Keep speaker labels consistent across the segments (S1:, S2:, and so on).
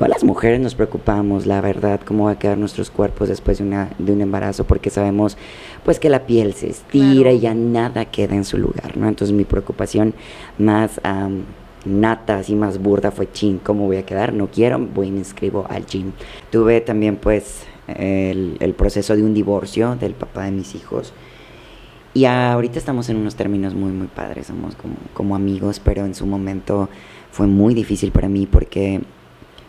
S1: todas las mujeres nos preocupamos, la verdad, cómo va a quedar nuestros cuerpos después de, una, de un embarazo, porque sabemos pues que la piel se estira y ya nada queda en su lugar, ¿no? Entonces mi preocupación más nata, así más burda fue, chin, ¿cómo voy a quedar? No quiero, voy y me inscribo al gym. Tuve también pues el, el proceso de un divorcio del papá de mis hijos. Y ahorita estamos en unos términos muy, muy padres, somos como, como amigos, pero en su momento fue muy difícil para mí porque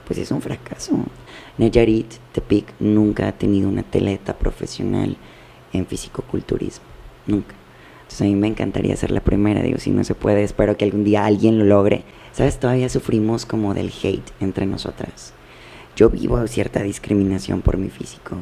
S1: pues es un fracaso. Nayarit Tepic nunca ha tenido una atleta profesional en fisicoculturismo, nunca. Entonces a mí me encantaría ser la primera, digo, si no se puede, espero que algún día alguien lo logre. ¿Sabes? Todavía sufrimos como del hate entre nosotras. Yo vivo cierta discriminación por mi físico.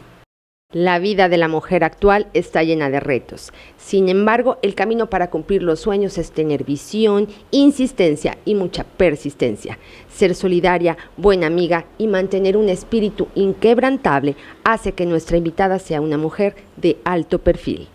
S2: La vida de la mujer actual está llena de retos. Sin embargo, el camino para cumplir los sueños es tener visión, insistencia y mucha persistencia. Ser solidaria, buena amiga y mantener un espíritu inquebrantable hace que nuestra invitada sea una mujer de alto perfil.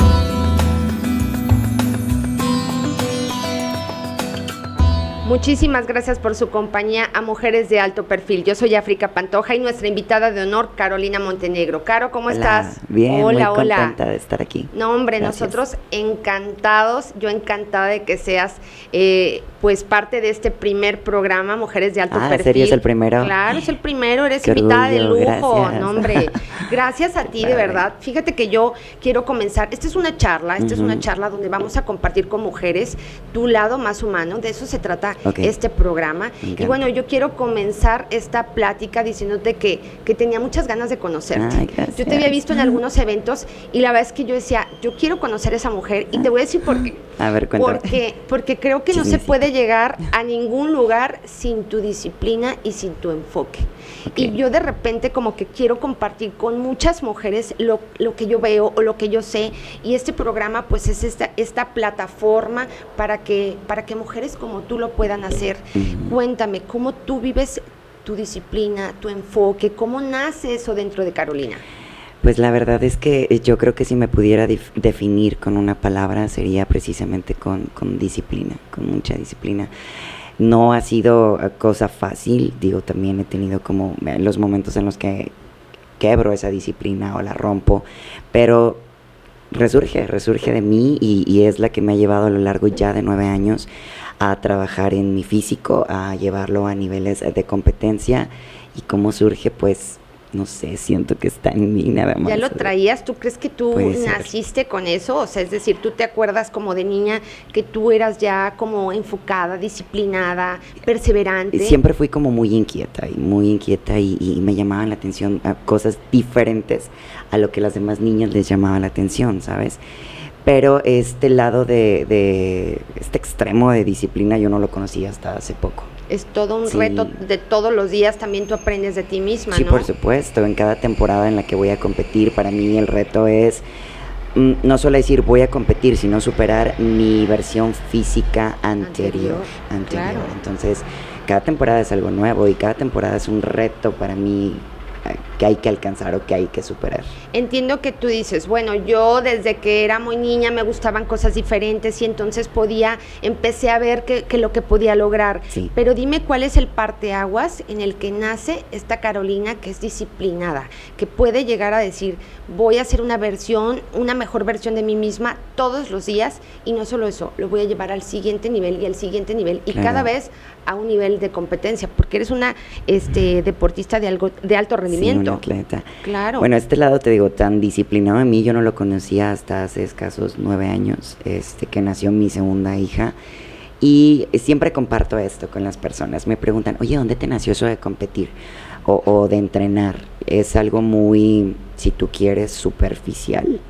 S2: Muchísimas gracias por su compañía a Mujeres de Alto Perfil. Yo soy África Pantoja y nuestra invitada de honor, Carolina Montenegro. Caro, ¿cómo estás?
S1: Bien, hola, muy hola. contenta de estar aquí.
S2: No, hombre, nosotros encantados, yo encantada de que seas eh, pues parte de este primer programa, Mujeres de Alto
S1: ah,
S2: Perfil.
S1: ¿serio es el primero?
S2: Claro, es el primero, eres invitada de lujo. No, hombre, gracias a ti, de verdad. Fíjate que yo quiero comenzar, esta es una charla, esta es una charla donde vamos a compartir con mujeres tu lado más humano, de eso se trata este programa. Y bueno, yo quiero comenzar esta plática diciéndote que, que tenía muchas ganas de conocerte. yo te había visto en algunos eventos y la verdad es que yo decía, yo quiero conocer a esa mujer y te voy a decir por qué.
S1: A ver,
S2: Porque, porque creo que no se puede llegar a ningún lugar sin tu disciplina y sin tu enfoque. Y yo de repente como que quiero compartir con muchas mujeres lo, lo, que yo veo o lo que yo sé. Y este programa pues es esta, esta plataforma para que, para que mujeres como tú lo puedan hacer. Cuéntame, ¿cómo tú vives tu disciplina, tu enfoque? ¿Cómo nace eso dentro de Carolina?
S1: Pues la verdad es que eh, yo creo que si me pudiera definir con una palabra sería precisamente con, con disciplina, con mucha disciplina. No ha sido eh, cosa fácil, digo, también he tenido como eh, los momentos en los que quebro esa disciplina o la rompo, pero resurge, resurge de mí y, es la que me ha llevado a lo largo ya de nueve años a trabajar en mi físico, a llevarlo a niveles de competencia y cómo surge pues no sé, siento que está en mí nada más.
S2: ¿Ya lo traías? ¿Tú crees que tú naciste con eso? O sea, es decir, ¿tú te acuerdas como de niña que tú eras ya como enfocada, disciplinada, perseverante?
S1: Siempre fui como muy inquieta y muy inquieta y, me llamaban la atención a cosas diferentes a lo que las demás niñas les llamaban la atención, ¿sabes? Pero este lado de, de este extremo de disciplina yo no lo conocía hasta hace poco
S2: es todo un reto de todos los días, también tú aprendes de ti misma,
S1: sí, por supuesto, en cada temporada en la que voy a competir, para mí el reto es mm, no solo decir voy a competir, sino superar mi versión física anterior. anterior. Entonces, cada temporada es algo nuevo y cada temporada es un reto para mí que hay que alcanzar o que hay que superar.
S2: Entiendo que tú dices, bueno, yo desde que era muy niña me gustaban cosas diferentes y entonces podía, empecé a ver que, lo que podía lograr. Pero dime cuál es el parteaguas en el que nace esta Carolina que es disciplinada, que puede llegar a decir, voy a hacer una versión, una mejor versión de mí misma todos los días y no solo eso, lo voy a llevar al siguiente nivel y al siguiente nivel y cada vez a un nivel de competencia, porque eres una este, deportista de, algo, de alto rendimiento.
S1: Sí, atleta.
S2: Claro.
S1: Bueno, este lado te digo, tan disciplinado a mí, yo no lo conocía hasta hace escasos nueve años, este, que nació mi segunda hija. Y siempre comparto esto con las personas. Me preguntan, oye, ¿dónde te nació eso de competir o, o de entrenar? Es algo muy, si tú quieres, superficial,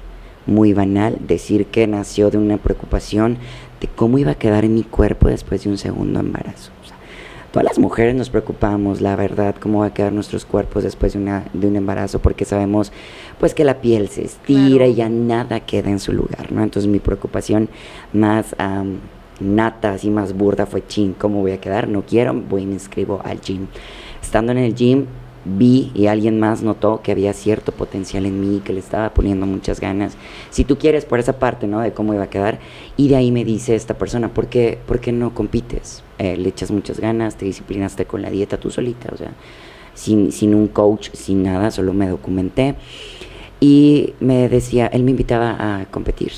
S1: muy banal, decir que nació de una preocupación de cómo iba a quedar en mi cuerpo después de un segundo embarazo todas las mujeres nos preocupamos, la verdad, cómo va a quedar nuestros cuerpos después de, una, de un embarazo, porque sabemos pues que la piel se estira y ya nada queda en su lugar, ¿no? Entonces mi preocupación más nata, así más burda fue, chin, ¿cómo voy a quedar? No quiero, voy y me inscribo al gym. Estando en el gym, vi y alguien más notó que había cierto potencial en mí, que le estaba poniendo muchas ganas. Si tú quieres por esa parte, ¿no? De cómo iba a quedar. Y de ahí me dice esta persona, ¿por qué, ¿por qué no compites? Eh, le echas muchas ganas, te disciplinaste con la dieta tú solita, o sea, sin, sin un coach, sin nada, solo me documenté. Y me decía, él me invitaba a competir.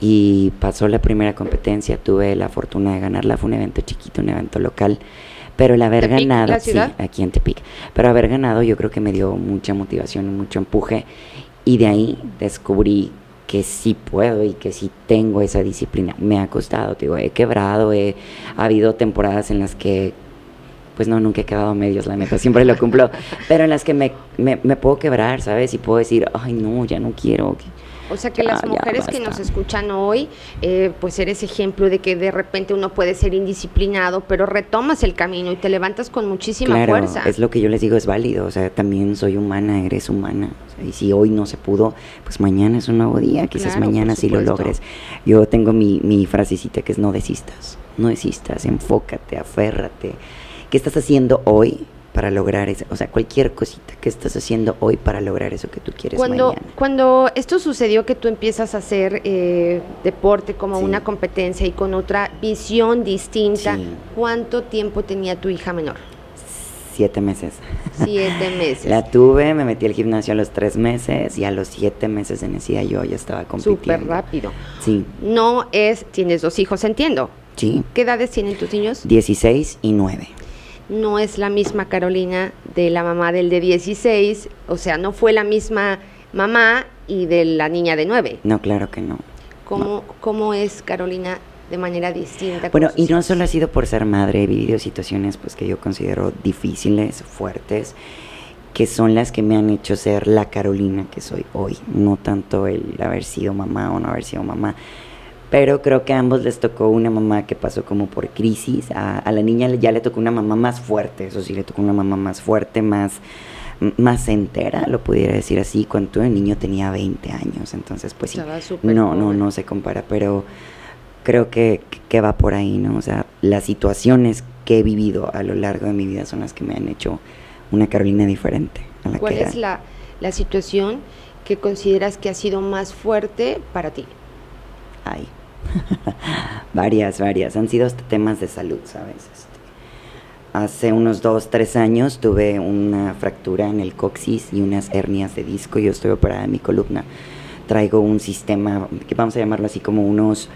S1: Y pasó la primera competencia, tuve la fortuna de ganarla, fue un evento chiquito, un evento local. Pero el haber ganado, sí, aquí en Tepic, pero haber ganado yo creo que me dio mucha motivación, mucho empuje. Y de ahí descubrí que sí puedo y que sí tengo esa disciplina. Me ha costado, digo, he quebrado, he ha habido temporadas en las que pues no, nunca he quedado a medios, la neta, siempre lo cumplo, pero en las que me, me, me, puedo quebrar, ¿sabes? Y puedo decir, ay, no, ya no quiero.
S2: O sea que las mujeres que nos escuchan hoy, eh, pues eres ejemplo de que de repente uno puede ser indisciplinado, pero retomas el camino y te levantas con muchísima
S1: claro,
S2: fuerza.
S1: Es lo que yo les digo, es válido. O sea, también soy humana, eres humana. y si hoy no se pudo, pues mañana es un nuevo día. Quizás mañana sí lo logres. Yo tengo mi, mi frasecita que es no desistas. No desistas, enfócate, aférrate. ¿Qué estás haciendo hoy para lograr eso? O sea, cualquier cosita que estás haciendo hoy para lograr eso que tú quieres
S2: cuando,
S1: mañana.
S2: Cuando esto sucedió que tú empiezas a hacer eh, deporte como una competencia y con otra visión distinta, ¿cuánto tiempo tenía tu hija menor?
S1: Siete meses.
S2: Siete meses.
S1: La tuve, me metí al gimnasio a los tres meses y a los siete meses de necesidad yo ya estaba compitiendo.
S2: Súper rápido.
S1: Sí.
S2: No es, tienes dos hijos, entiendo.
S1: Sí.
S2: ¿Qué edades tienen tus niños?
S1: Dieciséis y nueve
S2: no es la misma Carolina de la mamá del de 16, o sea, no fue la misma mamá y de la niña de 9.
S1: No, claro que no.
S2: ¿Cómo, ¿cómo es Carolina de manera distinta?
S1: Bueno, y no solo ha sido por ser madre, he vivido situaciones pues que yo considero difíciles, fuertes, que son las que me han hecho ser la Carolina que soy hoy, no tanto el haber sido mamá o no haber sido mamá pero creo que a ambos les tocó una mamá que pasó como por crisis. A, la niña ya le tocó una mamá más fuerte, eso sí, le tocó una mamá más fuerte, más, más entera, lo pudiera decir así, cuando el niño tenía 20 años. Entonces, pues sí, no, no, no se compara, pero creo que, que va por ahí, ¿no? O sea, las situaciones que he vivido a lo largo de mi vida son las que me han hecho una Carolina diferente.
S2: A la ¿Cuál es la, la situación que consideras que ha sido más fuerte para ti?
S1: Ay, varias, varias. Han sido temas de salud, ¿sabes? Este, hace unos dos, tres años tuve una fractura en el coxis y unas hernias de disco. Yo estoy operada en mi columna. Traigo un sistema, que vamos a llamarlo así como unos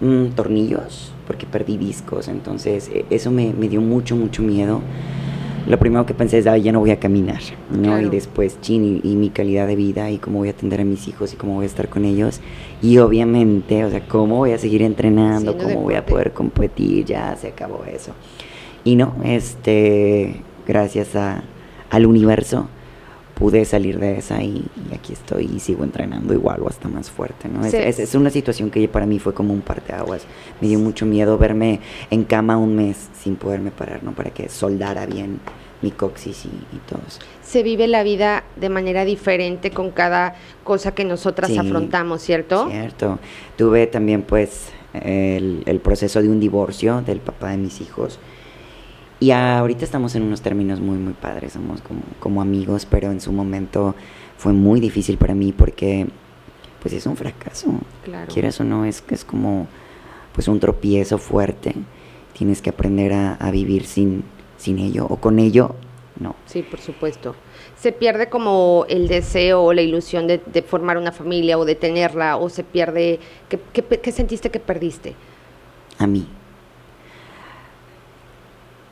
S1: mm, tornillos, porque perdí discos. Entonces, e, eso me, me dio mucho, mucho miedo lo primero que pensé es, ya no voy a caminar, ¿no? Y después, chin, y, mi calidad de vida y cómo voy a atender a mis hijos y cómo voy a estar con ellos. Y obviamente, o sea, cómo voy a seguir entrenando, cómo voy a poder competir, ya se acabó eso. Y no, este, gracias a, al universo pude salir de esa y, aquí estoy y sigo entrenando igual o hasta más fuerte, ¿no? Es, es, una situación que para mí fue como un parteaguas. Me dio mucho miedo verme en cama un mes sin poderme parar, ¿no? Para que soldara bien mi coxis y, y todo eso.
S2: Se vive la vida de manera diferente con cada cosa que nosotras afrontamos, ¿cierto?
S1: Cierto. Tuve también pues el, el proceso de un divorcio del papá de mis hijos y ahorita estamos en unos términos muy, muy padres, somos como, como amigos, pero en su momento fue muy difícil para mí porque pues es un fracaso. Claro. Quieras o no, es, es como pues un tropiezo fuerte. Tienes que aprender a, vivir sin, sin ello o con ello, no.
S2: Sí, por supuesto. Se pierde como el deseo o la ilusión de, formar una familia o de tenerla o se pierde... qué sentiste que perdiste?
S1: A mí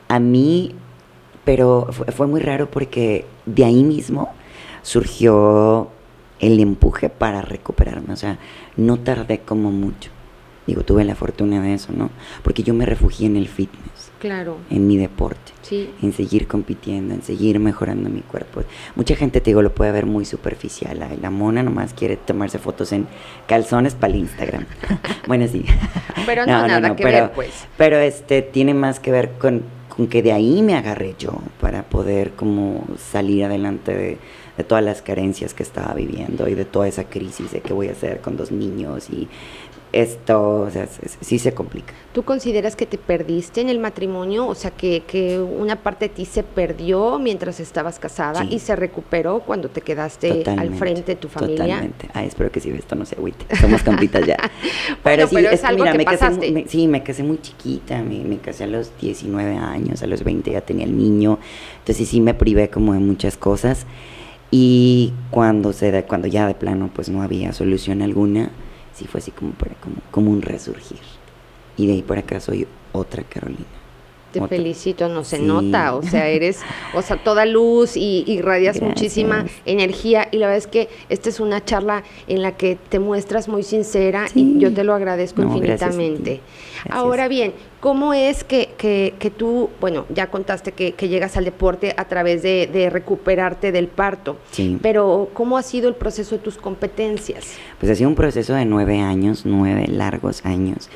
S1: a mí, pero fue, muy raro porque de ahí mismo surgió el empuje para recuperarme. O sea, no tardé como mucho. Digo, tuve la fortuna de eso, ¿no? Porque yo me refugié en el fitness.
S2: Claro.
S1: En mi deporte.
S2: Sí.
S1: En seguir compitiendo, en seguir mejorando mi cuerpo. Mucha gente, te digo, lo puede ver muy superficial. la mona nomás quiere tomarse fotos en calzones para el Instagram. bueno, sí.
S2: Pero no, nada que ver, pues.
S1: Pero este, tiene más que ver con que de ahí me agarré yo para poder como salir adelante de, todas las carencias que estaba viviendo y de toda esa crisis de qué voy a hacer con dos niños y esto, o sea, sí se complica.
S2: ¿Tú consideras que te perdiste en el matrimonio? O sea, que, que una parte de ti se perdió mientras estabas casada y se recuperó cuando te quedaste al frente de tu familia.
S1: Totalmente. Ay, espero que si esto no se agüite. Somos campitas ya. pero sí, es, algo que me Casé, sí, me casé muy chiquita. Me, me, casé a los 19 años, a los 20 ya tenía el niño. Entonces sí me privé como de muchas cosas. Y cuando, se cuando ya de plano pues no había solución alguna, sí fue así como, como, como un resurgir. Y de ahí por acá soy otra Carolina.
S2: Te felicito, no se nota, o sea, eres, o sea, toda luz y irradias muchísima energía y la verdad es que esta es una charla en la que te muestras muy sincera y yo te lo agradezco infinitamente. Ahora bien, ¿cómo es que, que, que, tú, bueno, ya contaste que, que, llegas al deporte a través de, de recuperarte del parto, sí. pero ¿cómo ha sido el proceso de tus competencias?
S1: Pues ha sido un proceso de nueve años, nueve largos años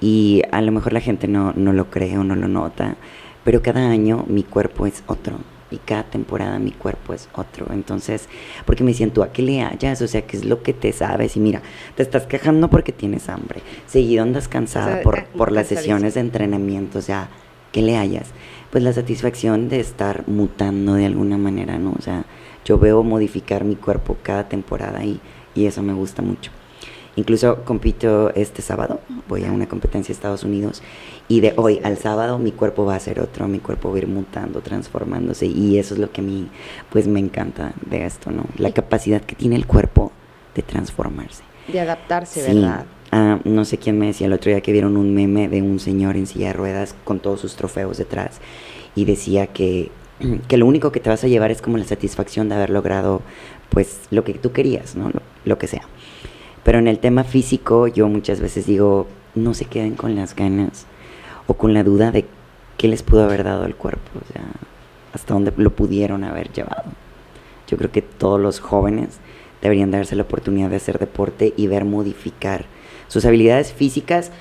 S1: y a lo mejor la gente no, no lo cree o no lo nota, pero cada año mi cuerpo es otro y cada temporada mi cuerpo es otro. Entonces, porque me dicen, tú a qué le hallas, o sea, qué es lo que te sabes. Y mira, te estás quejando porque tienes hambre, seguido andas cansada por, ah, por las sesiones de entrenamiento, o sea, ¿qué le hallas? Pues la satisfacción de estar mutando de alguna manera, ¿no? O sea, yo veo modificar mi cuerpo cada temporada y, y eso me gusta mucho. Incluso compito este sábado, voy a una competencia de Estados Unidos y de hoy al sábado mi cuerpo va a ser otro, mi cuerpo va a ir mutando, transformándose y eso es lo que a mí pues me encanta de esto, ¿no? La capacidad que tiene el cuerpo de transformarse.
S2: De adaptarse, ¿verdad?
S1: Ah, no sé quién me decía el otro día que vieron un meme de un señor en silla de ruedas con todos sus trofeos detrás y decía que, que lo único que te vas a llevar es como la satisfacción de haber logrado pues lo que tú querías, ¿no? lo que sea. Pero en el tema físico yo muchas veces digo, no se queden con las ganas o con la duda de qué les pudo haber dado el cuerpo, o hasta dónde lo pudieron haber llevado. Yo creo que todos los jóvenes deberían darse la oportunidad de hacer deporte y ver modificar sus habilidades físicas,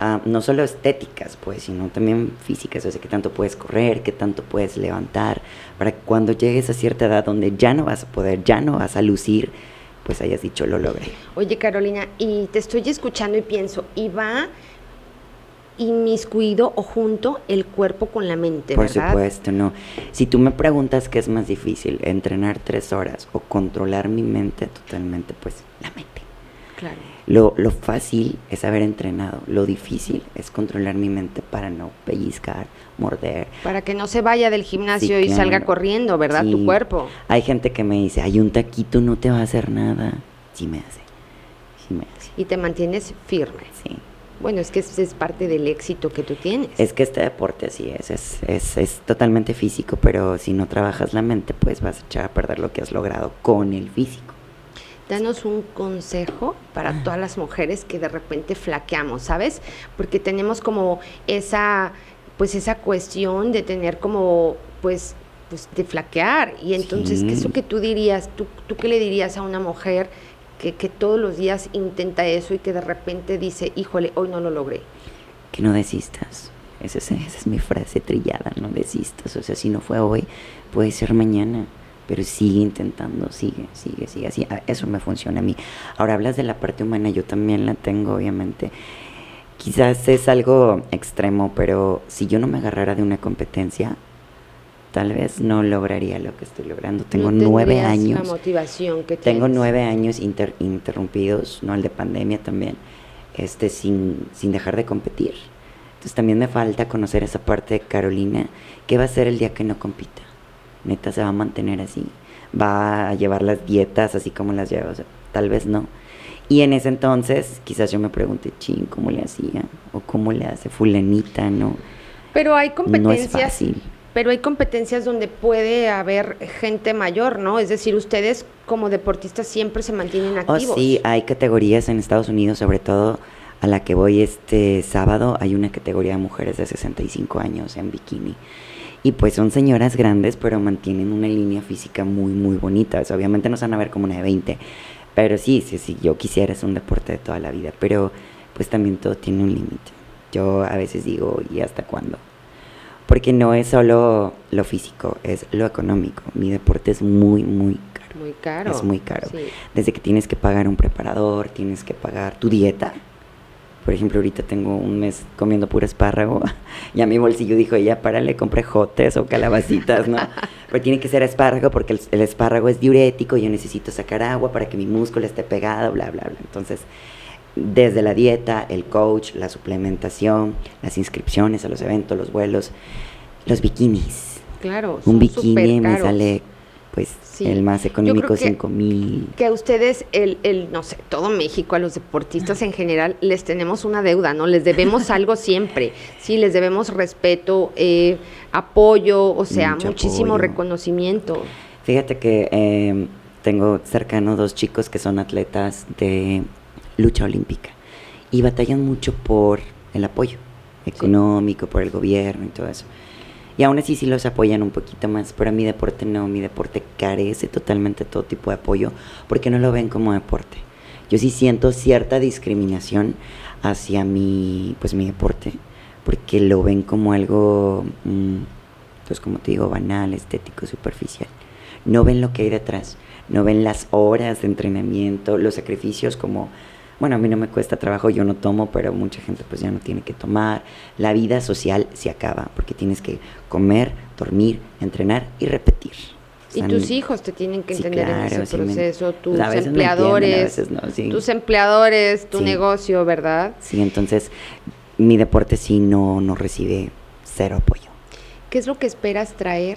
S1: ah, no solo estéticas, pues, sino también físicas, o sea, qué tanto puedes correr, qué tanto puedes levantar, para que cuando llegues a cierta edad donde ya no vas a poder, ya no vas a lucir, pues hayas dicho lo logré.
S2: Oye Carolina, y te estoy escuchando y pienso, y va inmiscuido o junto el cuerpo con la mente,
S1: Por supuesto, no. Si tú me preguntas qué es más difícil, entrenar tres horas o controlar mi mente totalmente, pues la mente. Claro. Lo, lo fácil es haber entrenado, lo difícil es controlar mi mente para no pellizcar, morder.
S2: Para que no se vaya del gimnasio y salga corriendo, ¿verdad? Tu cuerpo.
S1: Hay gente que me dice, hay un taquito, no te va a hacer nada. Sí me hace, sí me hace.
S2: Y te mantienes firme.
S1: Sí.
S2: Bueno, es que es, parte del éxito que tú tienes.
S1: Es que este deporte así es, es, es, es totalmente físico, pero si no trabajas la mente, pues vas a echar a perder lo que has logrado con el físico
S2: danos un consejo para todas las mujeres que de repente flaqueamos, ¿sabes? Porque tenemos como esa, pues esa cuestión de tener como, pues, pues de flaquear. Y entonces, ¿qué es lo que tú dirías? ¿Tú, tú qué le dirías a una mujer que, que todos los días intenta eso y que de repente dice, híjole, hoy no lo logré?
S1: Que no desistas. Esa es, esa es mi frase trillada, no desistas. O sea, si no fue hoy, puede ser mañana pero sigue intentando, sigue, sigue, sigue, así, eso me funciona a mí. Ahora hablas de la parte humana, yo también la tengo, obviamente. Quizás es algo extremo, pero si yo no me agarrara de una competencia, tal vez no lograría lo que estoy logrando. Tengo nueve años.
S2: La motivación que
S1: Tengo nueve años interrumpidos, no el de pandemia también, este, sin, sin dejar de competir. Entonces también me falta conocer esa parte de Carolina. ¿Qué va a ser el día que no compita? Neta se va a mantener así, va a llevar las dietas así como las lleva, tal vez no. Y en ese entonces quizás yo me pregunté, ching, ¿cómo le hacía? O cómo le hace fulanita, ¿no?
S2: Pero hay competencias. Pero hay competencias donde puede haber gente mayor, ¿no? Es decir, ustedes como deportistas siempre se mantienen oh, activos.
S1: sí, hay categorías en Estados Unidos, sobre todo a la que voy este sábado, hay una categoría de mujeres de 65 años en bikini. Y pues son señoras grandes, pero mantienen una línea física muy, muy bonita. obviamente no se van a ver como una de 20. Pero sí, sí, sí, yo quisiera, es un deporte de toda la vida. Pero pues también todo tiene un límite. Yo a veces digo, ¿y hasta cuándo? Porque no es solo lo físico, es lo económico. Mi deporte es muy, muy caro.
S2: Muy caro.
S1: Es muy caro. Desde que tienes que pagar un preparador, tienes que pagar tu dieta Por ejemplo, ahorita tengo un mes comiendo puro espárrago y a mi bolsillo dijo, ya párale, compré jotes o calabacitas, ¿no? Pero tiene que ser espárrago porque el, espárrago es diurético, yo necesito sacar agua para que mi músculo esté pegado, bla, bla, bla. Entonces, desde la dieta, el coach, la suplementación, las inscripciones a los eventos, los vuelos, los bikinis.
S2: Claro,
S1: un bikini me sale pues el más económico, 5 mil.
S2: Que a ustedes, el, el, no sé, todo México, a los deportistas en general, les tenemos una deuda, ¿no? Les debemos algo siempre, sí, les debemos respeto, eh, apoyo, o sea, muchísimo reconocimiento.
S1: Fíjate que eh, tengo cercano dos chicos que son atletas de lucha olímpica y batallan mucho por el apoyo económico, por el gobierno y todo eso. Y aún así sí los apoyan un poquito más, pero mi deporte no, mi deporte carece totalmente de todo tipo de apoyo porque no lo ven como deporte. Yo sí siento cierta discriminación hacia mi, pues mi deporte, porque lo ven como algo, mm, pues como te digo, banal, estético, superficial. No ven lo que hay detrás, no ven las horas de entrenamiento, los sacrificios como bueno, a mí no me cuesta trabajo, yo no tomo, pero mucha gente pues ya no tiene que tomar. La vida social se acaba porque tienes que comer, dormir, entrenar y repetir.
S2: y tus hijos te tienen que entender en ese proceso, tus empleadores, tus empleadores, tu negocio, ¿verdad?
S1: Sí, entonces mi deporte sí no, no recibe cero apoyo.
S2: ¿Qué es lo que esperas traer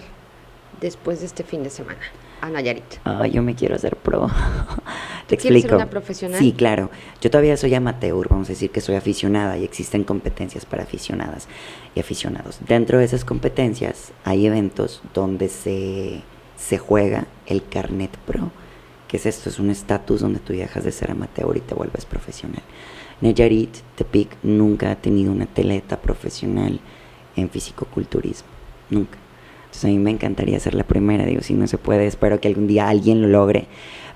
S2: después de este fin de semana? A Nayarit?
S1: Ah, yo me quiero hacer pro. Te explico.
S2: Ser una profesional?
S1: Sí, claro. Yo todavía soy amateur, vamos a decir que soy aficionada y existen competencias para aficionadas y aficionados. Dentro de esas competencias hay eventos donde se, se juega el carnet pro. ¿Qué es esto? Es un estatus donde tú dejas de ser amateur y te vuelves profesional. Nayarit, Tepic, nunca ha tenido una atleta profesional en fisicoculturismo. Nunca. Entonces a mí me encantaría ser la primera, digo, si no se puede, espero que algún día alguien lo logre,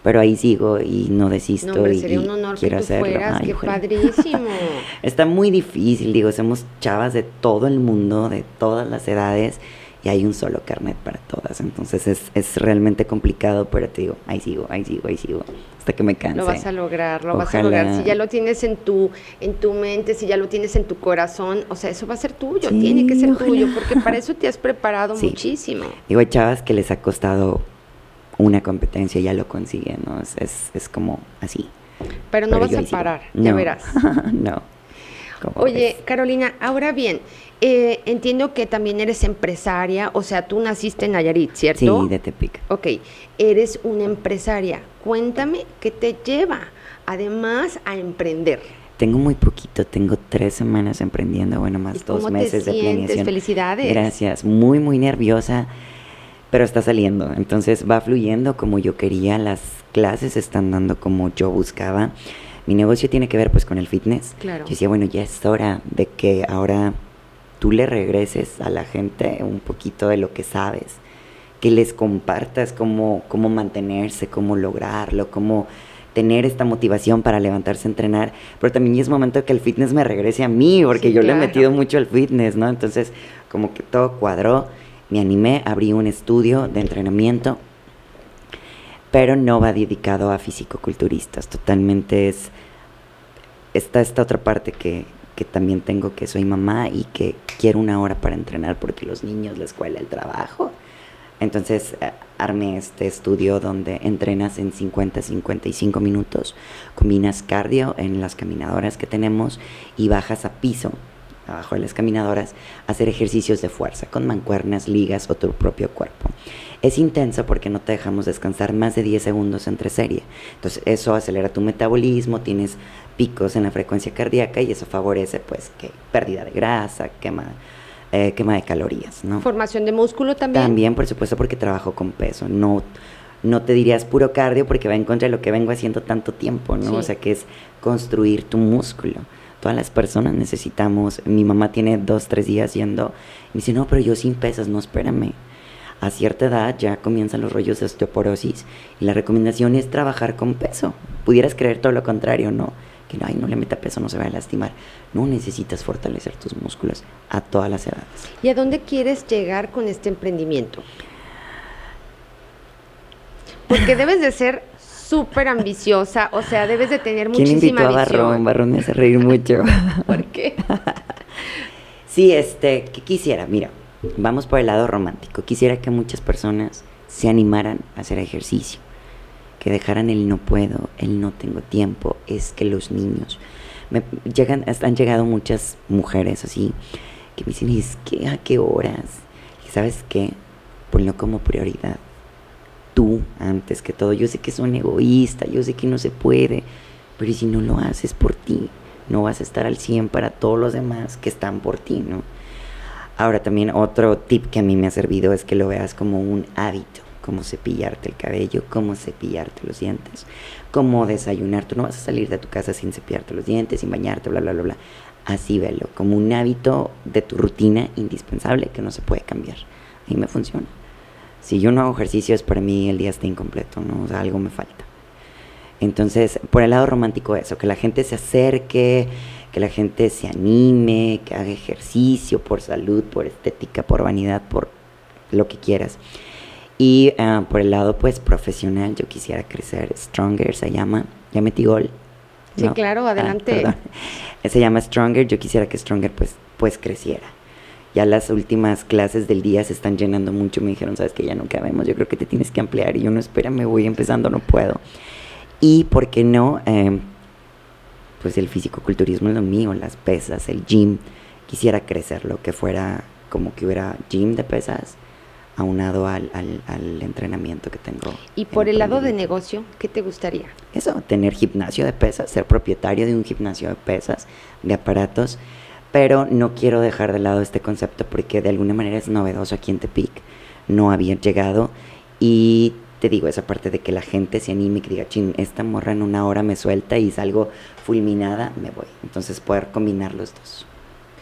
S1: pero ahí sigo y no desisto
S2: no,
S1: y,
S2: sería un honor quiero que tú hacerlo. Fueras, qué padrísimo.
S1: Está muy difícil, digo, somos chavas de todo el mundo, de todas las edades y hay un solo carnet para todas. Entonces es, es realmente complicado, pero te digo, ahí sigo, ahí sigo, ahí sigo, hasta que me canse.
S2: Lo vas a lograr, lo vas a lograr. Si ya lo tienes en tu, en tu mente, si ya lo tienes en tu corazón, o sea, eso va a ser tuyo, tiene que ser tuyo, porque para eso te has preparado muchísimo.
S1: Digo, hay chavas que les ha costado una competencia y ya lo consiguen, ¿no? Es, es, es como así.
S2: Pero no vas a parar, ya verás.
S1: no.
S2: Oye, Carolina, ahora bien, eh, entiendo que también eres empresaria, o sea, tú naciste en Nayarit, ¿cierto?
S1: Sí, de Tepic.
S2: Ok, eres una empresaria. Cuéntame qué te lleva, además, a emprender.
S1: Tengo muy poquito, tengo tres semanas emprendiendo, bueno, más dos meses de planeación.
S2: Felicidades.
S1: Gracias, muy, muy nerviosa, pero está saliendo. Entonces va fluyendo como yo quería, las clases están dando como yo buscaba. Mi negocio tiene que ver pues con el fitness.
S2: Claro.
S1: Yo decía, bueno, ya es hora de que ahora tú le regreses a la gente un poquito de lo que sabes, que les compartas cómo, cómo mantenerse, cómo lograrlo, cómo tener esta motivación para levantarse a entrenar, pero también es momento que el fitness me regrese a mí, porque yo le he metido mucho al fitness, ¿no? Entonces, como que todo cuadró, me animé, abrí un estudio de entrenamiento, pero no va dedicado a fisicoculturistas, totalmente es, está esta otra parte que, que también tengo que soy mamá y que quiero una hora para entrenar porque los niños, la escuela, el trabajo. Entonces eh, armé este estudio donde entrenas en 50-55 minutos, combinas cardio en las caminadoras que tenemos y bajas a piso, abajo de las caminadoras, hacer ejercicios de fuerza con mancuernas, ligas o tu propio cuerpo. Es intenso porque no te dejamos descansar más de 10 segundos entre serie. Entonces eso acelera tu metabolismo, tienes picos en la frecuencia cardíaca y eso favorece pues que pérdida de grasa, quema, eh, quema de calorías, ¿no?
S2: Formación de músculo también.
S1: También, por supuesto, porque trabajo con peso. No, no te dirías puro cardio porque va en contra de lo que vengo haciendo tanto tiempo, ¿no? O sea, que es construir tu músculo. Todas las personas necesitamos. Mi mamá tiene dos, tres días yendo y dice, no, pero yo sin pesas, no, espérame. A cierta edad ya comienzan los rollos de osteoporosis y la recomendación es trabajar con peso. Pudieras creer todo lo contrario, ¿no? que ay, no le meta peso, no se va a lastimar. No necesitas fortalecer tus músculos a todas las edades.
S2: ¿Y a dónde quieres llegar con este emprendimiento? Porque debes de ser súper ambiciosa, o sea, debes de tener ¿Quién
S1: muchísima
S2: invitó
S1: a Barrón? Barrón me hace reír mucho.
S2: ¿Por qué?
S1: sí, este, ¿qué quisiera? Mira, vamos por el lado romántico. Quisiera que muchas personas se animaran a hacer ejercicio, que dejaran el no puedo, el no tengo tiempo, es que los niños me llegan, han llegado muchas mujeres así que me dicen, es que a qué horas, y sabes qué, ponlo como prioridad. Tú antes que todo, yo sé que son egoísta, yo sé que no se puede, pero si no lo haces por ti, no vas a estar al 100 para todos los demás que están por ti, ¿no? Ahora también otro tip que a mí me ha servido es que lo veas como un hábito, como cepillarte el cabello, como cepillarte los dientes, como desayunar. Tú no vas a salir de tu casa sin cepillarte los dientes, sin bañarte, bla, bla, bla, bla. Así velo, como un hábito de tu rutina indispensable que no se puede cambiar. A mí me funciona. Si yo no hago ejercicio es para mí el día está incompleto, ¿no? O sea, algo me falta. Entonces, por el lado romántico eso, que la gente se acerque, que la gente se anime, que haga ejercicio por salud, por estética, por vanidad, por lo que quieras. Y ah, por el lado pues profesional, yo quisiera crecer. Stronger se llama. Ya metí gol.
S2: Sí, claro, ah, adelante.
S1: se llama Stronger. Yo quisiera que Stronger pues, pues creciera. Ya las últimas clases del día se están llenando mucho. Me dijeron, sabes que ya no cabemos. Yo creo que te tienes que ampliar. Y yo no, espera, me voy empezando, no puedo. Y, ¿por qué no? Eh, pues el fisicoculturismo es lo mío, las pesas, el gym. Quisiera crecerlo, que fuera como que hubiera gym de pesas aunado al, al, al entrenamiento que tengo.
S2: Y por el lado de negocio, ¿qué te gustaría?
S1: Eso, tener gimnasio de pesas, ser propietario de un gimnasio de pesas, de aparatos, pero no quiero dejar de lado este concepto porque de alguna manera es novedoso aquí en Tepic. No había llegado y te digo, esa parte de que la gente se anime y que diga, chin, esta morra en una hora me suelta y salgo fulminada, me voy. Entonces poder combinar los dos.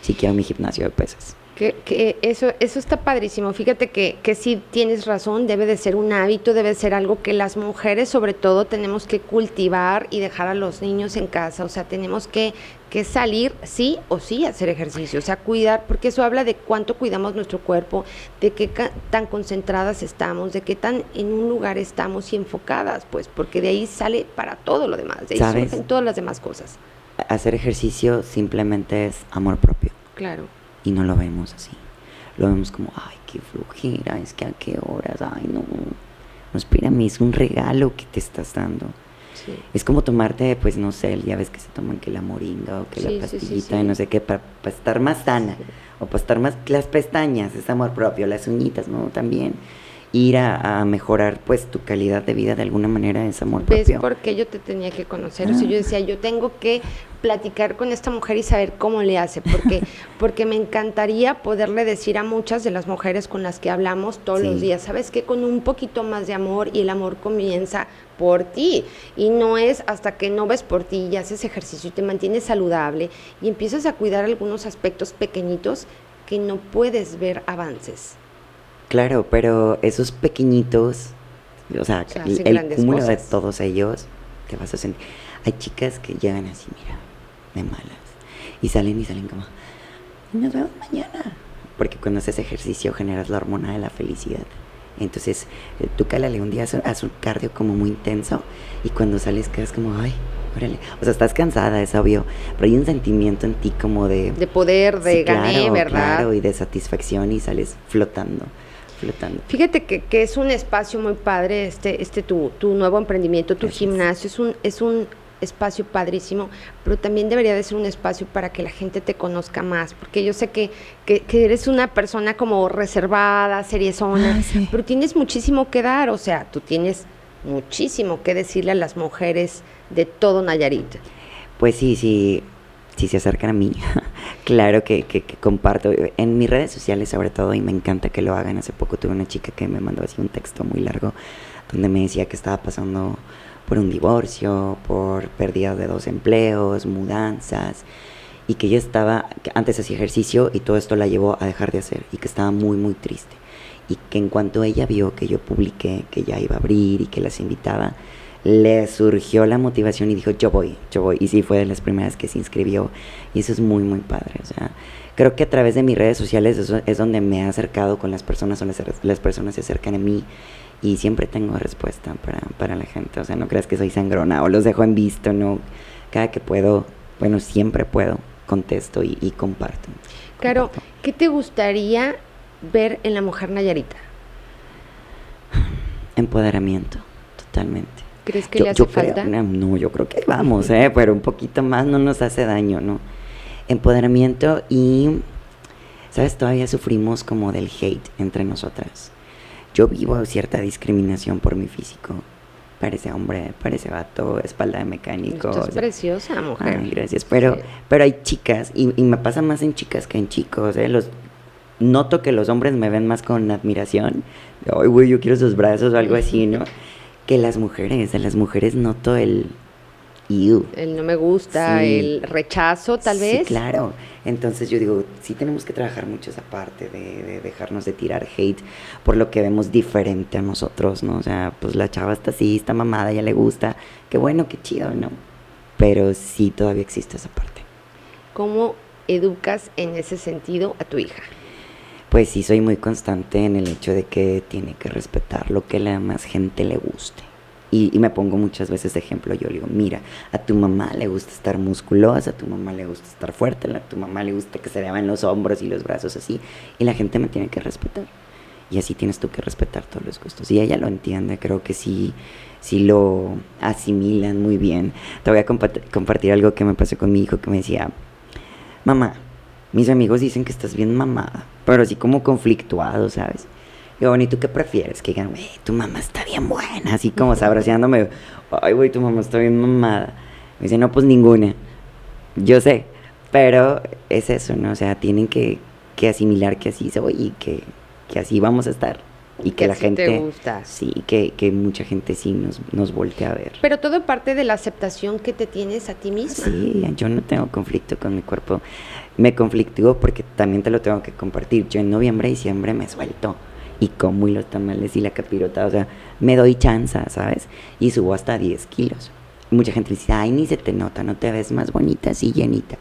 S1: Si quiero mi gimnasio de pesas.
S2: Que, eso, eso está padrísimo. Fíjate que, que sí tienes razón, debe de ser un hábito, debe ser algo que las mujeres sobre todo tenemos que cultivar y dejar a los niños en casa. O sea, tenemos que, que salir sí o sí a hacer ejercicio, o sea, cuidar, porque eso habla de cuánto cuidamos nuestro cuerpo, de qué tan concentradas estamos, de qué tan en un lugar estamos y enfocadas, pues, porque de ahí sale para todo lo demás, de ahí surgen todas las demás cosas.
S1: Hacer ejercicio simplemente es amor propio.
S2: Claro
S1: y no lo vemos así. Lo vemos como, ay, qué flojera, es que a qué horas, ay, no. No, espérame, es un regalo que te estás dando. Es como tomarte, pues no sé, ya ves que se toman que la moringa o que la pastillita, no sé qué, para estar más sana o para estar más. Las pestañas, es amor propio, las uñitas, ¿no? También ir a, mejorar pues tu calidad de vida de alguna manera es amor
S2: ¿Ves
S1: propio.
S2: por qué yo te tenía que conocer? O sea, yo ah. decía, yo tengo que platicar con esta mujer y saber cómo le hace, porque, porque me encantaría poderle decir a muchas de las mujeres con las que hablamos todos los días, ¿sabes qué? Con un poquito más de amor y el amor comienza por ti y no es hasta que no ves por ti y haces ejercicio y te mantienes saludable y empiezas a cuidar algunos aspectos pequeñitos que no puedes ver avances.
S1: Claro, pero esos pequeñitos, o sea, el, cúmulo de todos ellos, te vas a sentir. Hay chicas que llegan así, mira, de malas, y salen y salen como, nos vemos mañana. Porque cuando haces ejercicio generas la hormona de la felicidad. Entonces, eh, tú cálale un día a su cardio como muy intenso, y cuando sales quedas como, ay, órale. O sea, estás cansada, es obvio, pero hay un sentimiento en ti como de...
S2: De poder, de gané, ¿verdad?
S1: Claro, y de satisfacción y sales flotando.
S2: Fíjate que, que, es un espacio muy padre, este, este tu, tu nuevo emprendimiento, tu gimnasio, es un, es un espacio padrísimo, pero también debería de ser un espacio para que la gente te conozca más, porque yo sé que, que, eres una persona como reservada, seriezona, ah, pero tienes muchísimo que dar, o sea, tú tienes muchísimo que decirle a las mujeres de todo Nayarit.
S1: Pues sí, sí, si se acercan a mí, claro que, que, comparto. En mis redes sociales sobre todo, y me encanta que lo hagan. Hace poco tuve una chica que me mandó así un texto muy largo donde me decía que estaba pasando por un divorcio, por pérdida de dos empleos, mudanzas, y que ella estaba, antes hacía ejercicio y todo esto la llevó a dejar de hacer y que estaba muy, muy triste. Y que en cuanto ella vio que yo publiqué que ya iba a abrir y que las invitaba, le surgió la motivación y dijo, yo voy, yo voy. Y sí, fue de las primeras que se inscribió. Y eso es muy, muy padre. O sea, creo que a través de mis redes sociales eso es donde me he acercado con las personas, o las, personas se acercan a mí y siempre tengo respuesta para, para la gente. O sea, no creas que soy sangrona o los dejo en visto, no. Cada que puedo, bueno, siempre puedo, contesto y, comparto.
S2: Claro, ¿qué te gustaría ver en la mujer Nayarita?
S1: Empoderamiento, totalmente.
S2: ¿Crees que le hace falta?
S1: no, yo creo que vamos, ¿eh? pero un poquito más no nos hace daño, ¿no? Empoderamiento y, ¿sabes? Todavía sufrimos como del hate entre nosotras. Yo vivo cierta discriminación por mi físico. Parece hombre, parece vato, espalda de mecánico.
S2: es preciosa, mujer.
S1: Ay, gracias. Pero, pero hay chicas, y, me pasa más en chicas que en chicos, ¿eh? Los, noto que los hombres me ven más con admiración. Ay, güey, yo quiero sus brazos o algo así, ¿no? Que las mujeres. De las mujeres noto el,
S2: el no me gusta, el rechazo tal vez.
S1: Sí, claro. Entonces yo digo, sí tenemos que trabajar mucho esa parte de, dejarnos de tirar hate por lo que vemos diferente a nosotros, ¿no? O sea, pues la chava está así, está mamada, ya le gusta, qué bueno, qué chido, ¿no? Pero sí todavía existe esa parte.
S2: ¿Cómo educas en ese sentido a tu hija?
S1: Pues sí, soy muy constante en el hecho de que tiene que respetar lo que la más gente le guste. Y, me pongo muchas veces de ejemplo, yo digo, mira, a tu mamá le gusta estar musculosa, a tu mamá le gusta estar fuerte, a tu mamá le gusta que se le los hombros y los brazos así, y la gente me tiene que respetar. Y así tienes tú que respetar todos los gustos. Y ella lo entiende, creo que sí, sí lo asimilan muy bien. Te voy a compartir algo que me pasó con mi hijo que me decía, mamá, mis amigos dicen que estás bien mamada, pero así como conflictuado, ¿sabes? Digo, bueno, ¿y tú qué prefieres? Que digan, güey, tu mamá está bien buena, así como sabrociándome. Ay, güey, tu mamá está bien mamada. Me dice, no, pues ninguna. Yo sé, pero es eso, ¿no? O sea, tienen que, asimilar que así soy y que, que así vamos a estar y que, la gente
S2: te gusta.
S1: sí que, que, mucha gente sí nos, nos voltea a ver
S2: pero todo parte de la aceptación que te tienes a ti misma
S1: sí yo no tengo conflicto con mi cuerpo me conflictúo porque también te lo tengo que compartir yo en noviembre y diciembre me suelto y como y los tamales y la capirota, o sea, me doy chanza, ¿sabes? Y subo hasta 10 kilos. Mucha gente dice, ay, ni se te nota, no te ves más bonita, así llenita.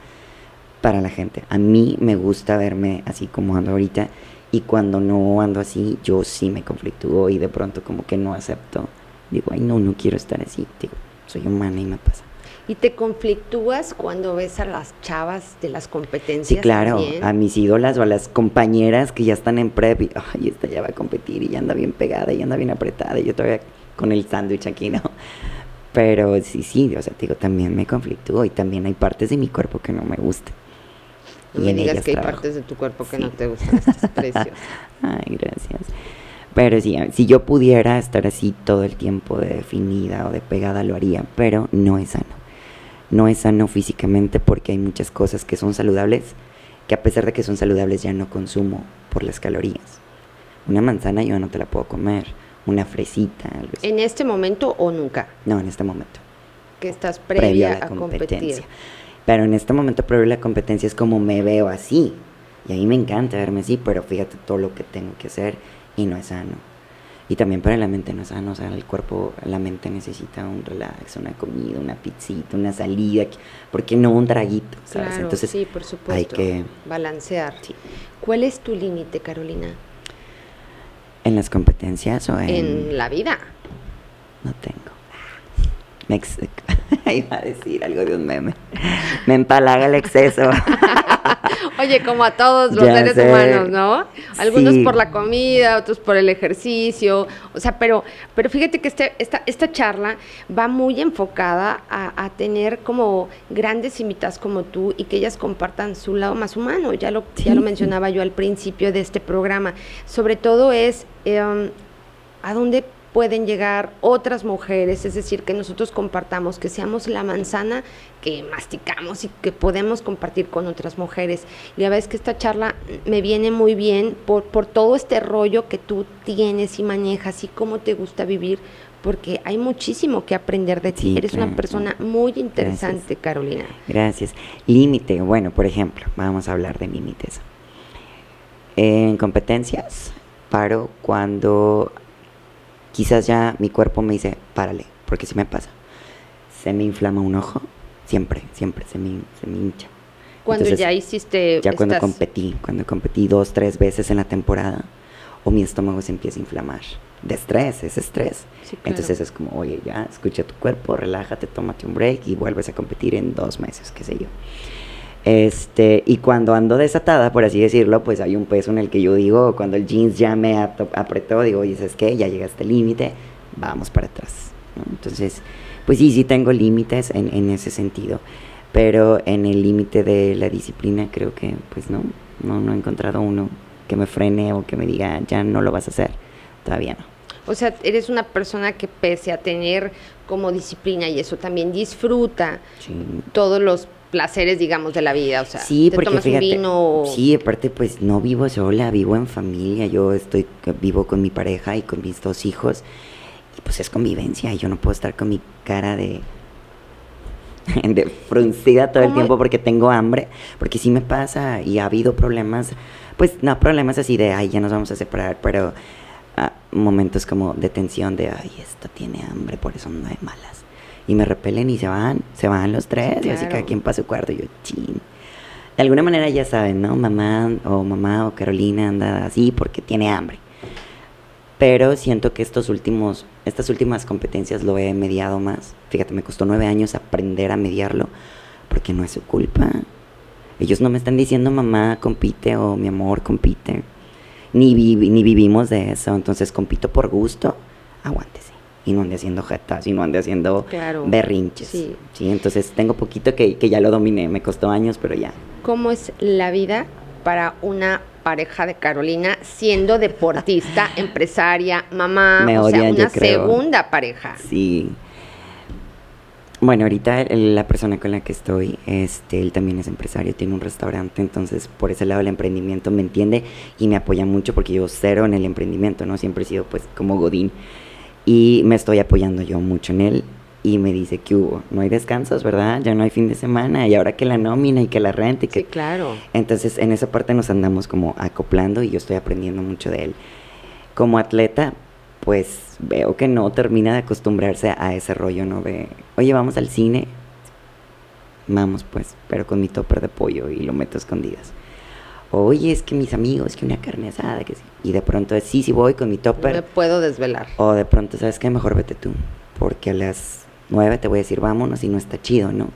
S1: Para la gente, a mí me gusta verme así como ando ahorita y cuando no ando así, yo sí me conflictúo y de pronto como que no acepto. Digo, ay, no, no quiero estar así. Digo, soy humana y me pasa.
S2: ¿Y te conflictúas cuando ves a las chavas de las competencias?
S1: Sí, claro, a mis ídolas o a las compañeras que ya están en prep y, ay, esta ya va a competir y ya anda bien pegada y anda bien apretada y yo todavía con el sándwich aquí, ¿no? Pero sí, sí, o sea, digo, también me conflictúo y también hay partes de mi cuerpo que no me gustan.
S2: Y me en digas que hay partes de tu cuerpo que no te gustan, estás preciosa.
S1: Ay, gracias. Pero sí, si yo pudiera estar así todo el tiempo de definida o de pegada, lo haría, pero no es sano no es sano físicamente porque hay muchas cosas que son saludables que a pesar de que son saludables ya no consumo por las calorías. Una manzana yo no te la puedo comer, una fresita. Algo
S2: ¿En este momento o nunca?
S1: No, en este momento.
S2: Que estás previa, a, la competencia.
S1: Pero en este momento a la competencia es como me veo así. Y a mí me encanta verme así, pero fíjate todo lo que tengo que hacer y no es sano. Y también para la mente no es sano, o sea, el cuerpo, la mente necesita un relax, una comida, una pizzita, una salida, ¿por qué no un traguito?
S2: ¿sabes? Entonces, sí, por supuesto. Hay que balancear. ¿Cuál es tu límite, Carolina?
S1: ¿En las competencias o en...?
S2: En la vida.
S1: No tengo. Me Iba a decir algo de un meme. Me empalaga el exceso.
S2: Oye, como a todos los seres humanos, ¿no? Algunos por la comida, otros por el ejercicio. O sea, pero, pero fíjate que este, esta, esta charla va muy enfocada a, tener como grandes invitadas como tú y que ellas compartan su lado más humano. Ya lo, ya lo mencionaba yo al principio de este programa. Sobre todo es em, a dónde pueden llegar otras mujeres, es decir, que nosotros compartamos, que seamos la manzana que masticamos y que podemos compartir con otras mujeres. Y la verdad es que esta charla me viene muy bien por, por todo este rollo que tú tienes y manejas y cómo te gusta vivir, porque hay muchísimo que aprender de ti. Eres una persona muy interesante, Carolina.
S1: Gracias. Límite, bueno, por ejemplo, vamos a hablar de límites. En competencias, paro cuando quizás ya mi cuerpo me dice, párale, porque si me pasa. Se me inflama un ojo, siempre, siempre se me, se me hincha.
S2: Cuando ya hiciste...
S1: Ya cuando competí, cuando competí dos, tres veces en la temporada, o mi estómago se empieza a inflamar. de estrés, es estrés. Entonces es como, oye, ya, escucha tu cuerpo, relájate, tómate un break y vuelves a competir en dos meses, qué sé yo. Este, y cuando ando desatada, por así decirlo, pues hay un peso en el que yo digo, cuando el jeans ya me apretó, digo, ¿sabes qué? Ya llega este límite, vamos para atrás. Entonces, pues sí, sí tengo límites en, en ese sentido, pero en el límite de la disciplina creo que, pues no, no, no he encontrado uno que me frene o que me diga, ya no lo vas a hacer, todavía no.
S2: O sea, eres una persona que pese a tener como disciplina y eso también disfruta todos los placeres, digamos, de la vida, o sea,
S1: sí, porque tomas vino. Sí, aparte, pues no vivo sola, vivo en familia, yo estoy, vivo con mi pareja y con mis dos hijos, y pues es convivencia, y yo no puedo estar con mi cara de, de fruncida todo el tiempo porque tengo hambre, porque sí me pasa, y ha habido problemas, pues no problemas así de, ay, ya nos vamos a separar, pero ah, momentos como de tensión de, ay, esto tiene hambre, por eso no hay malas y me repelen y se van, se van los tres, y así cada quien para su cuarto, y yo, chin. De alguna manera ya saben, ¿no? Mamá o mamá o Carolina anda así porque tiene hambre. Pero siento que estos últimos, estas últimas competencias lo he mediado más. Fíjate, me costó nueve años aprender a mediarlo porque no es su culpa. Ellos no me están diciendo mamá compite o mi amor compite. Ni, ni vivimos de eso. Entonces compito por gusto. Aguántese y no ande haciendo jetas y no ande haciendo berrinches. Sí. Entonces tengo poquito que, ya lo dominé, me costó años, pero ya.
S2: ¿Cómo es la vida para una pareja de Carolina siendo deportista, empresaria, mamá, o sea, una segunda pareja?
S1: Sí. Bueno, ahorita la persona con la que estoy, este, él también es empresario, tiene un restaurante, entonces por ese lado el emprendimiento me entiende y me apoya mucho porque yo cero en el emprendimiento, ¿no? Siempre he sido pues como Godín. Y me estoy apoyando yo mucho en él. Y me dice que hubo, no hay descansos, ¿verdad? Ya no hay fin de semana. Y ahora que la nómina y que la renta y que...
S2: Sí, claro.
S1: Entonces en esa parte nos andamos como acoplando y yo estoy aprendiendo mucho de él. Como atleta, pues veo que no termina de acostumbrarse a ese rollo, ¿no? De, oye, vamos al cine. Vamos pues, pero con mi topper de pollo y lo meto a escondidas oye, es que mis amigos, que una carne asada, que sí. Y de pronto es, sí, sí voy con mi topper.
S2: Me puedo desvelar.
S1: O de pronto, ¿sabes qué? Mejor vete tú, porque a las nueve te voy a decir, vámonos, y no está chido, ¿no?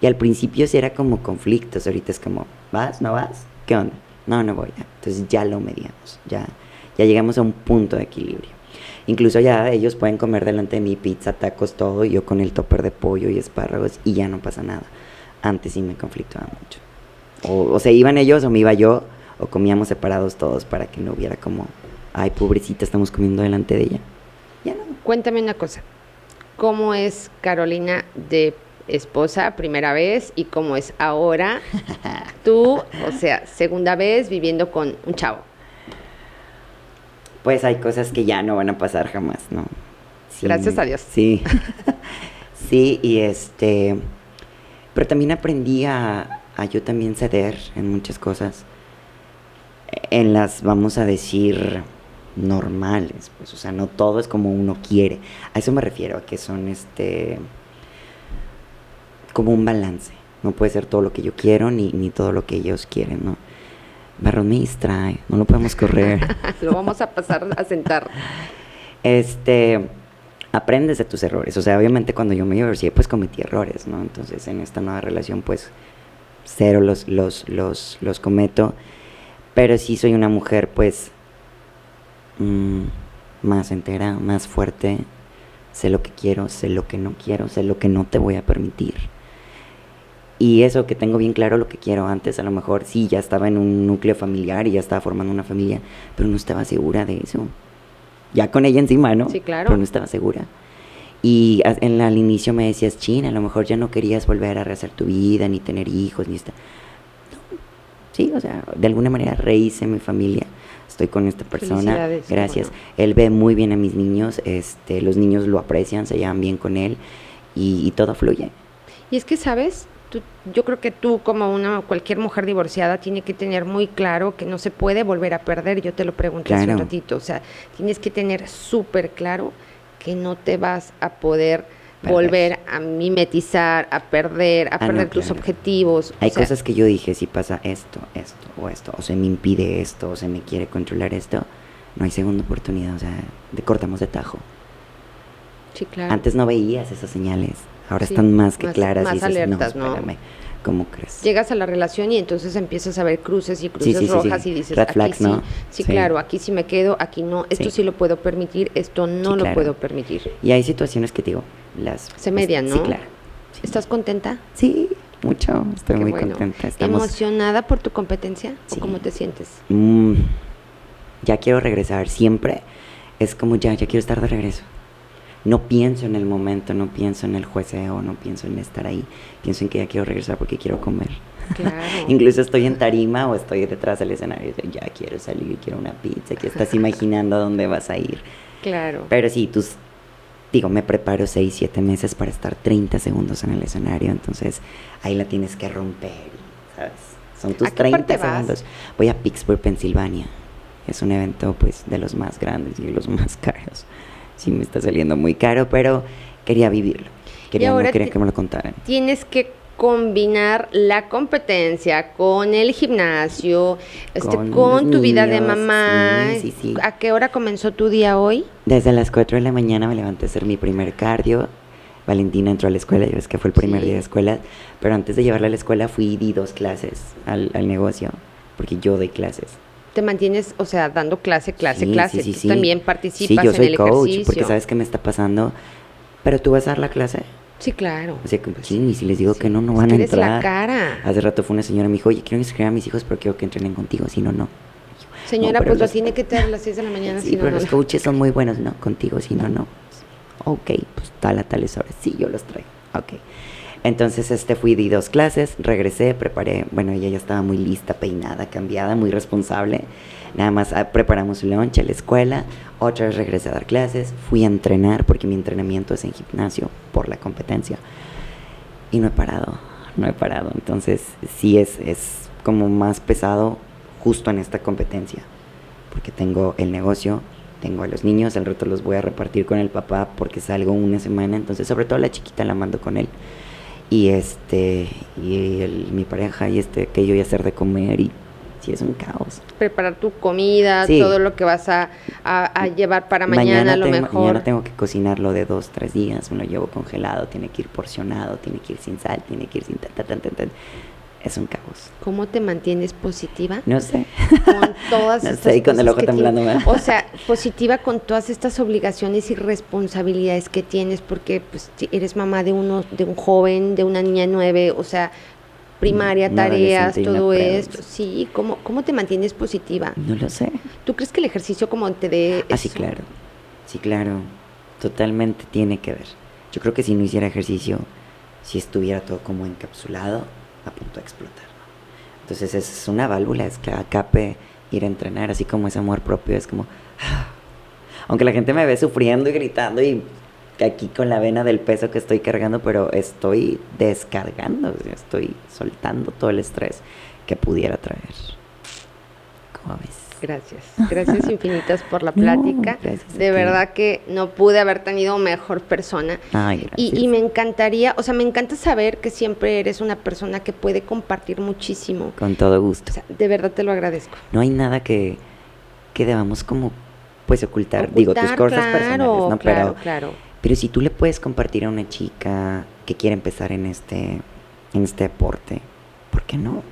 S1: Y al principio sí era como conflictos, ahorita es como, ¿vas? ¿No vas? ¿Qué onda? No, no voy. Entonces ya lo mediamos, ya, ya llegamos a un punto de equilibrio. Incluso ya ellos pueden comer delante de mí pizza, tacos, todo, y yo con el topper de pollo y espárragos, y ya no pasa nada. Antes sí me conflictaba mucho. O, se iban ellos o me iba yo, o comíamos separados todos para que no hubiera como, ay, pobrecita, estamos comiendo delante de ella.
S2: Ya no. Cuéntame una cosa, ¿cómo es Carolina de esposa primera vez y cómo es ahora tú, o sea, segunda vez viviendo con un chavo?
S1: Pues hay cosas que ya no van a pasar jamás, ¿no?
S2: Gracias a Dios.
S1: Sí. sí, y este, pero también aprendí a, a yo también ceder en muchas cosas, en las, vamos a decir, normales, pues, o sea, no todo es como uno quiere. A eso me refiero, a que son este como un balance. No puede ser todo lo que yo quiero ni, ni todo lo que ellos quieren, ¿no? Barro me distrae, no lo podemos correr.
S2: lo vamos a pasar a sentar.
S1: Este, aprendes de tus errores. O sea, obviamente cuando yo me divorcié, pues cometí errores, ¿no? Entonces en esta nueva relación, pues cero los, los, los, los cometo, pero sí soy una mujer pues mm, más entera, más fuerte, sé lo que quiero, sé lo que no quiero, sé lo que no te voy a permitir. Y eso que tengo bien claro lo que quiero antes, a lo mejor sí, ya estaba en un núcleo familiar y ya estaba formando una familia, pero no estaba segura de eso. Ya con ella encima, ¿no?
S2: Sí, claro.
S1: Pero no estaba segura. Y en, al inicio me decías, China, a lo mejor ya no querías volver a rehacer tu vida, ni tener hijos, ni esta. sí, o sea, de alguna manera rehice mi familia. Estoy con esta persona. Gracias. Él ve muy bien a mis niños, este, los niños lo aprecian, se llevan bien con él y, todo fluye.
S2: Y es que, ¿sabes? yo creo que tú, como una cualquier mujer divorciada, tiene que tener muy claro que no se puede volver a perder. Yo te lo pregunté hace un ratito. O sea, tienes que tener súper claro que no te vas a poder volver a mimetizar, a perder, a ah, perder tus objetivos.
S1: Hay cosas que yo dije, si pasa esto, esto o esto, o se me impide esto, o se me quiere controlar esto, no hay segunda oportunidad, o sea, de cortamos de tajo.
S2: Sí, claro.
S1: Antes no veías esas señales, ahora están más que claras
S2: más
S1: y dices,
S2: alertas,
S1: no,
S2: ¿no?
S1: ¿Cómo crees?
S2: Llegas a la relación y entonces empiezas a ver cruces y cruces
S1: sí, sí,
S2: rojas
S1: sí.
S2: y dices,
S1: Red
S2: aquí
S1: flags,
S2: sí,
S1: ¿no?
S2: sí,
S1: Sí.
S2: claro, aquí sí me quedo, aquí no, esto
S1: Sí.
S2: lo puedo permitir, esto no lo
S1: claro.
S2: puedo permitir.
S1: Y hay situaciones que digo, las...
S2: Se median,
S1: Sí,
S2: ¿no?
S1: claro. Sí.
S2: ¿Estás contenta?
S1: Sí, mucho, estoy
S2: Qué
S1: muy
S2: bueno.
S1: contenta. Estamos...
S2: ¿Emocionada por tu competencia? ¿O cómo te sientes?
S1: Mm, ya quiero regresar, siempre es como ya, ya quiero estar de regreso. No pienso en el momento, no pienso en el jueceo, no pienso en estar ahí. Pienso en que ya quiero regresar porque quiero comer.
S2: Claro.
S1: Incluso estoy en tarima o estoy detrás del escenario. y Ya quiero salir, quiero una pizza, que estás imaginando a dónde vas a ir.
S2: Claro.
S1: Pero sí, tus, digo, me preparo 6, 7 meses para estar 30 segundos en el escenario, entonces ahí la tienes que romper, ¿sabes? Son tus
S2: ¿A qué parte
S1: 30
S2: vas?
S1: segundos. Voy a Pittsburgh, Pensilvania. Es un evento, pues, de los más grandes y de los más caros. Sí, me está saliendo muy caro, pero quería vivirlo. Quería,
S2: ahora
S1: no quería
S2: ti-
S1: que me lo contaran.
S2: Tienes que combinar la competencia con el gimnasio, este,
S1: Con
S2: tu vida de mamá.
S1: sí, sí, sí.
S2: ¿A qué hora comenzó tu día hoy?
S1: Desde las 4 de la mañana me levanté a hacer mi primer cardio. Valentina entró a la escuela, ya ves que fue el primer día de escuela, pero antes de llevarla a la escuela fui y di dos clases al, al negocio, porque yo doy clases.
S2: Te mantienes, o sea, dando clase, clase,
S1: Sí,
S2: clase.
S1: sí, sí,
S2: Tú también participas
S1: Sí, yo soy
S2: en el
S1: coach,
S2: ejercicio.
S1: porque sabes que me está pasando. Pero tú vas a dar la clase.
S2: Sí, claro.
S1: O sea, que, sí, y si les digo que no, no van a entrar.
S2: la cara.
S1: Hace rato fue una señora me dijo, oye, quiero inscribir a mis hijos, pero quiero que entrenen contigo, si no, no.
S2: Señora,
S1: pero
S2: pues lo
S1: los-
S2: tiene que tener a las 6 de la mañana,
S1: Sí,
S2: si no,
S1: pero
S2: no.
S1: los coaches son muy buenos, no, contigo, si no, no. Ok, pues tal a tales horas, sí, yo los traigo. Ok. Entonces, este, fui, di dos clases, regresé, preparé, bueno, ella ya estaba muy lista, peinada, cambiada, muy responsable. Nada más ah, preparamos su lunch a la escuela, otra vez regresé a dar clases, fui a entrenar, porque mi entrenamiento es en gimnasio, por la competencia. Y no he parado, no he parado. Entonces, sí es, es como más pesado justo en esta competencia porque tengo el negocio, tengo a los niños, al rato los voy a repartir con el papá porque salgo una semana, entonces sobre todo la chiquita la mando con él. Y este, y el- mi pareja y este, que yo voy a hacer de comer y sí es un caos.
S2: Preparar tu comida,
S1: Sí.
S2: todo lo que vas a, a- a llevar para mañana, a lo
S1: tengo,
S2: mejor.
S1: mañana tengo que cocinarlo de dos, tres días, me lo llevo congelado, tiene que ir porcionado, tiene que ir sin sal, tiene que ir sin tan, tan, tan. Es un caos.
S2: ¿Cómo te mantienes positiva?
S1: No sé.
S2: con todas
S1: No
S2: estas
S1: sé, y con el ojo temblando.
S2: O sea, positiva con todas estas obligaciones y responsabilidades que tienes, porque pues eres mamá de uno, de un joven, de una niña nueve, o sea, primaria, tareas, todo esto. Sí, ¿cómo, ¿cómo te mantienes positiva?
S1: No lo sé.
S2: ¿Tú crees que el ejercicio como te dé
S1: Ah, sí, claro. Sí, claro. Totalmente tiene que ver. Yo creo que si no hiciera ejercicio, si estuviera todo como encapsulado, a punto de explotar. Entonces es una válvula, es que acape ir a entrenar, así como ese amor propio, es como... Aunque la gente me ve sufriendo y gritando y aquí con la vena del peso que estoy cargando, pero estoy descargando, estoy soltando todo el estrés que pudiera traer. ¿Cómo ves?
S2: Gracias, gracias infinitas por la
S1: No,
S2: plática.
S1: a
S2: de verdad que no pude haber tenido mejor persona.
S1: Ay,
S2: Y,
S1: gracias.
S2: y me encantaría, o sea, me encanta saber que siempre eres una persona que puede compartir muchísimo.
S1: Con todo gusto.
S2: O sea, de verdad te lo agradezco.
S1: no hay nada que, que debamos como pues ocultar, digo tus cosas
S2: claro,
S1: personales no
S2: Claro,
S1: pero
S2: claro.
S1: pero si tú le puedes compartir a una chica que quiere empezar en este en este deporte ¿por qué no?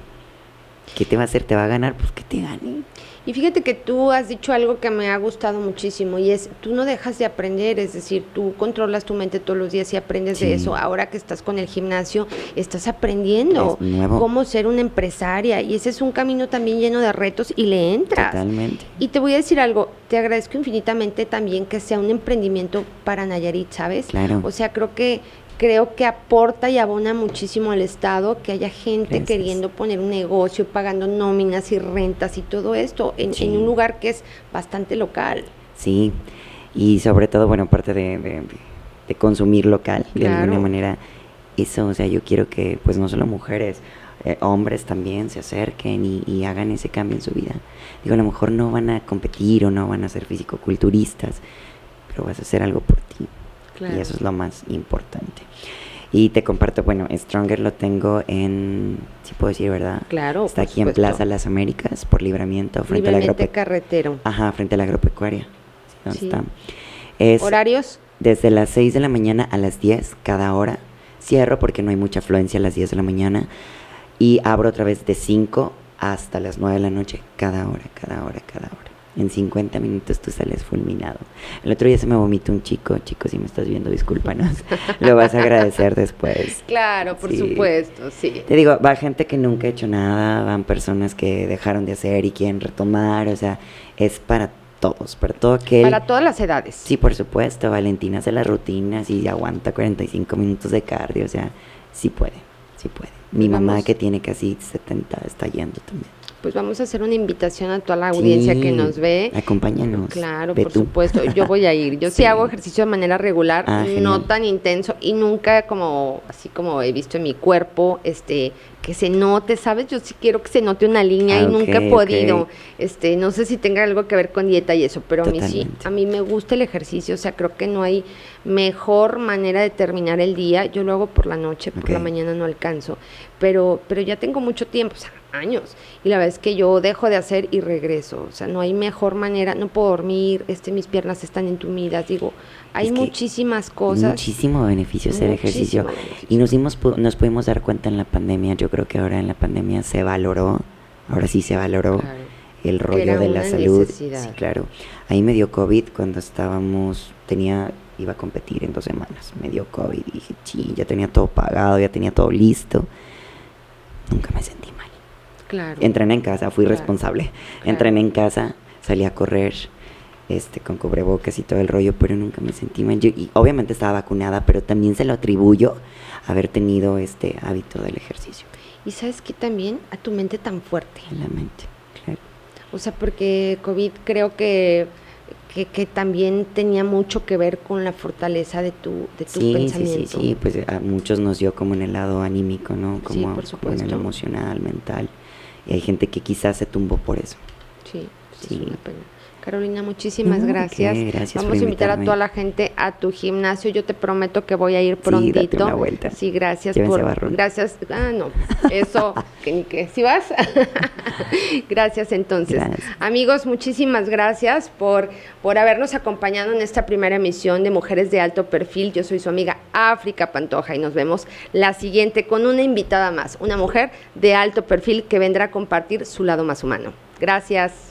S1: ¿Qué te va a hacer? ¿te va a ganar? pues que te gane
S2: Y fíjate que tú has dicho algo que me ha gustado muchísimo y es, tú no dejas de aprender, es decir, tú controlas tu mente todos los días y aprendes
S1: Sí.
S2: de eso. Ahora que estás con el gimnasio, estás aprendiendo
S1: Es
S2: cómo ser una empresaria y ese es un camino también lleno de retos y le entras.
S1: totalmente
S2: Y te voy a decir algo, te agradezco infinitamente también que sea un emprendimiento para Nayarit, ¿sabes?
S1: Claro.
S2: O sea, creo que creo que aporta y abona muchísimo al Estado que haya gente
S1: Gracias.
S2: queriendo poner un negocio, pagando nóminas y rentas y todo esto en,
S1: Sí.
S2: en un lugar que es bastante local.
S1: sí y sobre todo bueno aparte de, de- de consumir local de alguna manera eso o sea yo quiero que pues no solo mujeres eh, hombres también se acerquen y, y hagan ese cambio en su vida digo a lo mejor no van a competir o no van a ser fisicoculturistas pero vas a hacer algo por ti y eso es lo más importante Y te comparto, bueno, Stronger lo tengo en, si puedo decir, ¿verdad?
S2: Claro.
S1: Está aquí en Plaza Las Américas, por libramiento, frente al agropecuaria.
S2: carretero.
S1: Ajá, frente a la agropecuaria.
S2: Sí. Es ¿Horarios?
S1: Desde las 6 de la mañana a las 10 cada hora. Cierro porque no hay mucha afluencia a las 10 de la mañana. Y abro otra vez de 5 hasta las 9 de la noche cada hora, cada hora, cada hora en 50 minutos tú sales fulminado. El otro día se me vomitó un chico, chico, si me estás viendo, discúlpanos, lo vas a agradecer después.
S2: Claro, por supuesto, sí.
S1: Te digo, va gente que nunca ha hecho nada, van personas que dejaron de hacer y quieren retomar, o sea, es para todos, para todo aquel...
S2: Para todas las edades.
S1: Sí, por supuesto, Valentina hace las rutinas y aguanta 45 minutos de cardio, o sea, sí puede, sí puede. Mi mamá que tiene casi 70 está yendo también
S2: pues vamos a hacer una invitación a toda la audiencia que nos ve.
S1: Acompáñanos.
S2: Claro, por supuesto. Yo voy a ir. Yo sí, hago ejercicio de manera regular, ah, no tan intenso y nunca como así como he visto en mi cuerpo, este que se note, ¿sabes? Yo sí quiero que se note una línea y ah, nunca he podido. Este, no sé si tenga algo que ver con dieta y eso, pero a mí sí. A mí me gusta el ejercicio, o sea, creo que no hay mejor manera de terminar el día. Yo lo hago por la noche, por la mañana no alcanzo, pero pero ya tengo mucho tiempo, o sea, años. Y la verdad es que yo dejo de hacer y regreso. O sea, no hay mejor manera, no puedo dormir, este, mis piernas están entumidas. Digo, hay muchísimas cosas.
S1: Muchísimo beneficio hacer ejercicio. Y nos, dimos, nos pudimos dar cuenta en la pandemia, yo creo que ahora en la pandemia se valoró, ahora sí se valoró. El rollo de la salud. Sí, claro. Ahí me dio COVID cuando estábamos, tenía, iba a competir en dos semanas. Me dio COVID y dije, sí, ya tenía todo pagado, ya tenía todo listo. Nunca me sentí
S2: Claro.
S1: Entrené en casa, fui responsable. Entrené en casa, salí a correr este con cubrebocas y todo el rollo, pero nunca me sentí mal. y obviamente estaba vacunada, pero también se lo atribuyo haber tenido este hábito del ejercicio.
S2: Y sabes que también a tu mente tan fuerte.
S1: A la mente, claro.
S2: O sea, porque COVID creo que, que, también tenía mucho que ver con la fortaleza de tu, de tu pensamiento.
S1: Sí, sí, sí, pues a muchos nos dio como en el lado anímico, ¿no? Como, por como en el emocional, mental. Y hay gente que quizás se tumbó por eso.
S2: Sí, sí. Es una pena. Carolina, muchísimas gracias. Vamos a invitar a toda la gente a tu gimnasio. Yo te prometo que voy a ir prontito. Sí,
S1: una vuelta.
S2: Sí, gracias por gracias. Ah, no. Eso que ni que si vas. gracias entonces. Amigos, muchísimas gracias por por habernos acompañado en esta primera emisión de Mujeres de Alto Perfil. Yo soy su amiga África Pantoja y nos vemos la siguiente con una invitada más, una mujer de alto perfil que vendrá a compartir su lado más humano. Gracias.